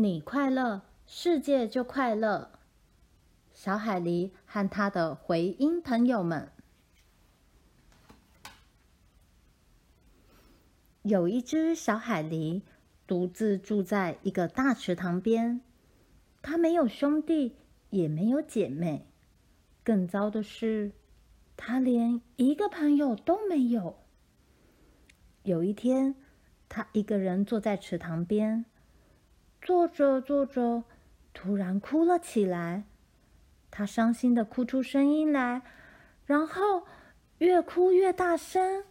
你快乐，世界就快乐。小海狸和他的回音朋友们。有一只小海狸，独自住在一个大池塘边。它没有兄弟，也没有姐妹。更糟的是，它连一个朋友都没有。有一天，它一个人坐在池塘边。坐着坐着，突然哭了起来。他伤心的哭出声音来，然后越哭越大声。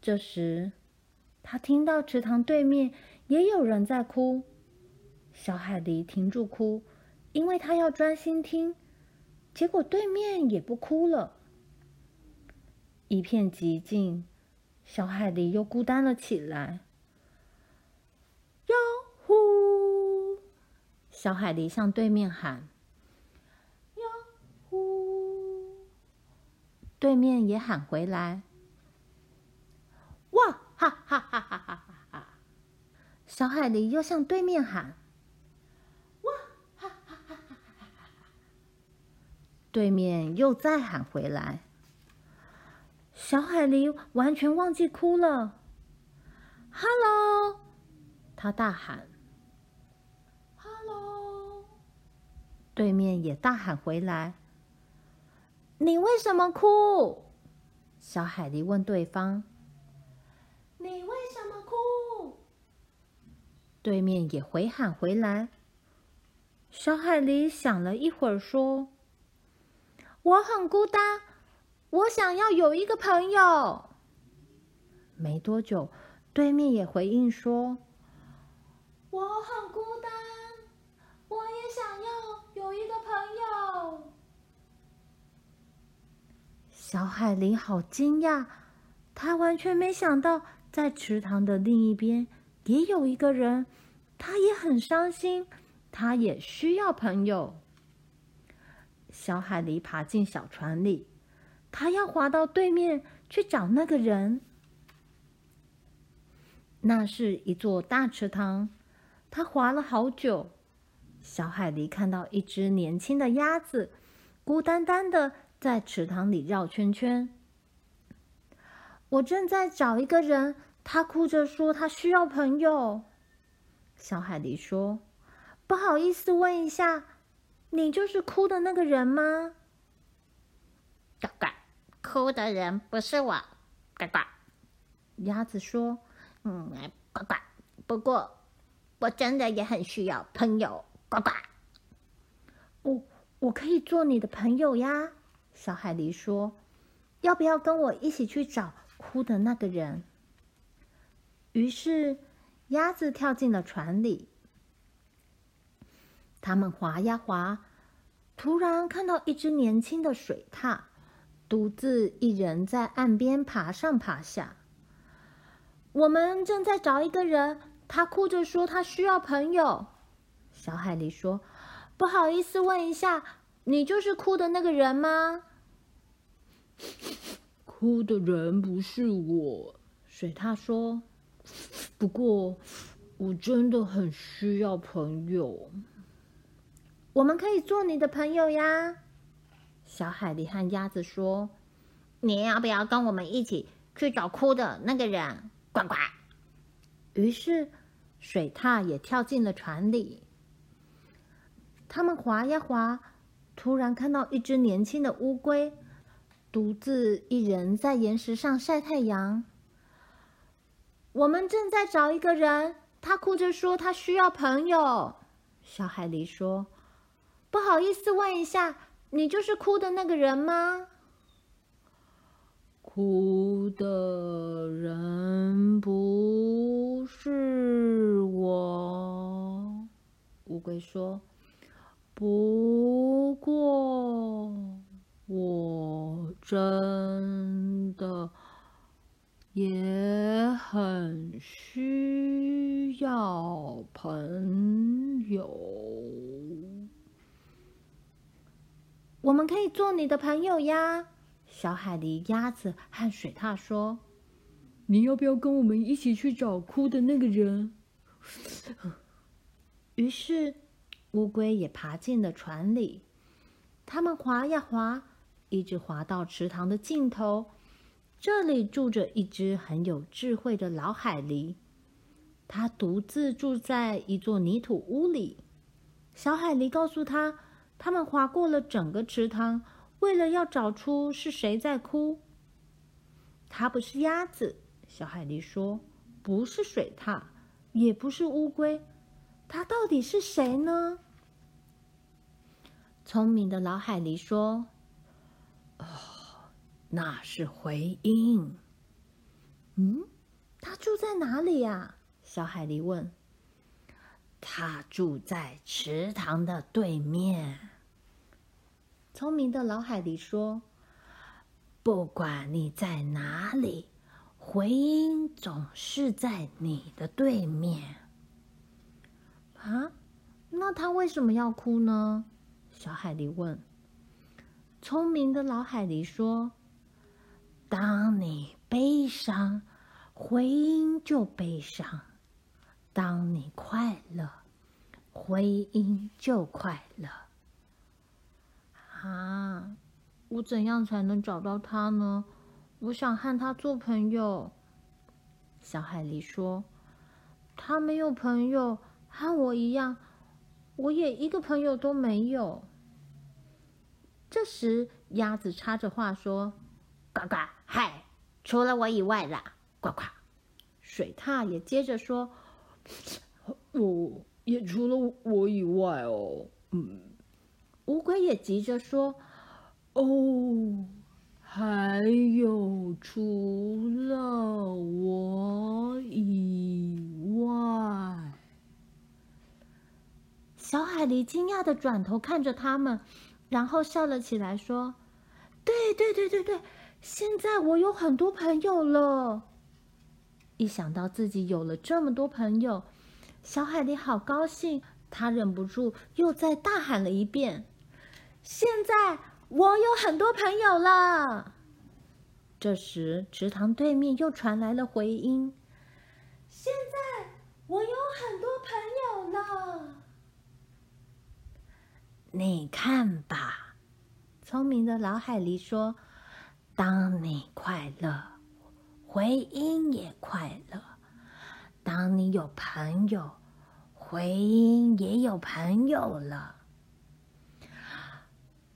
这时，他听到池塘对面也有人在哭。小海狸停住哭，因为他要专心听。结果对面也不哭了。一片寂静，小海狸又孤单了起来。小海狸向对面喊：“哟呼！”对面也喊回来：“哇哈哈哈哈哈哈！”小海狸又向对面喊：“哇哈哈哈哈哈哈！”对面又再喊回来。小海狸完全忘记哭了。哈喽！他大喊。对面也大喊回来：“你为什么哭？”小海狸问对方：“你为什么哭？”对面也回喊回来。小海狸想了一会儿，说：“我很孤单，我想要有一个朋友。”没多久，对面也回应说：“我很孤单，我也想要。”有一个朋友，小海狸好惊讶，他完全没想到，在池塘的另一边也有一个人，他也很伤心，他也需要朋友。小海狸爬进小船里，他要划到对面去找那个人。那是一座大池塘，他划了好久。小海狸看到一只年轻的鸭子，孤单单的在池塘里绕圈圈。我正在找一个人，他哭着说他需要朋友。小海狸说：“不好意思，问一下，你就是哭的那个人吗？”呱呱，哭的人不是我。呱呱，鸭子说：“嗯，呱呱，不过我真的也很需要朋友。”呱呱，我我可以做你的朋友呀。小海狸说：“要不要跟我一起去找哭的那个人？”于是，鸭子跳进了船里。他们划呀划，突然看到一只年轻的水獭，独自一人在岸边爬上爬下。我们正在找一个人，他哭着说他需要朋友。小海狸说：“不好意思，问一下，你就是哭的那个人吗？”哭的人不是我，水獭说：“不过，我真的很需要朋友。我们可以做你的朋友呀。”小海狸和鸭子说：“你要不要跟我们一起去找哭的那个人？”呱呱。于是，水獭也跳进了船里。他们划呀划，突然看到一只年轻的乌龟，独自一人在岩石上晒太阳。我们正在找一个人，他哭着说他需要朋友。小海狸说：“不好意思，问一下，你就是哭的那个人吗？”哭的人不是我，乌龟说。不过，我真的也很需要朋友。我们可以做你的朋友呀，小海狸、鸭子和水獭说：“你要不要跟我们一起去找哭的那个人？” 于是乌龟也爬进了船里。他们划呀划，一直滑到池塘的尽头。这里住着一只很有智慧的老海狸，它独自住在一座泥土屋里。小海狸告诉他，他们划过了整个池塘，为了要找出是谁在哭。它不是鸭子，小海狸说，不是水獭，也不是乌龟，它到底是谁呢？聪明的老海狸说：“哦，那是回音。”嗯，他住在哪里呀？小海狸问。他住在池塘的对面。聪明的老海狸说：“不管你在哪里，回音总是在你的对面。”啊，那他为什么要哭呢？小海狸问：“聪明的老海狸说，当你悲伤，回音就悲伤；当你快乐，回音就快乐。”啊，我怎样才能找到他呢？我想和他做朋友。小海狸说：“他没有朋友，和我一样，我也一个朋友都没有。”这时，鸭子插着话说：“呱呱，嗨，除了我以外啦，呱呱。”水獭也接着说：“我也除了我以外哦。”嗯，乌龟也急着说：“哦，还有除了我以外。”小海狸惊讶的转头看着他们。然后笑了起来，说：“对对对对对，现在我有很多朋友了。一想到自己有了这么多朋友，小海狸好高兴，他忍不住又再大喊了一遍：‘现在我有很多朋友了！’这时，池塘对面又传来了回音：‘现在我有很多朋友了。’”你看吧，聪明的老海狸说：“当你快乐，回音也快乐；当你有朋友，回音也有朋友了。”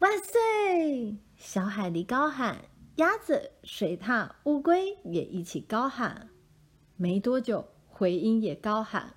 万岁！小海狸高喊，鸭子、水獭、乌龟也一起高喊。没多久，回音也高喊：“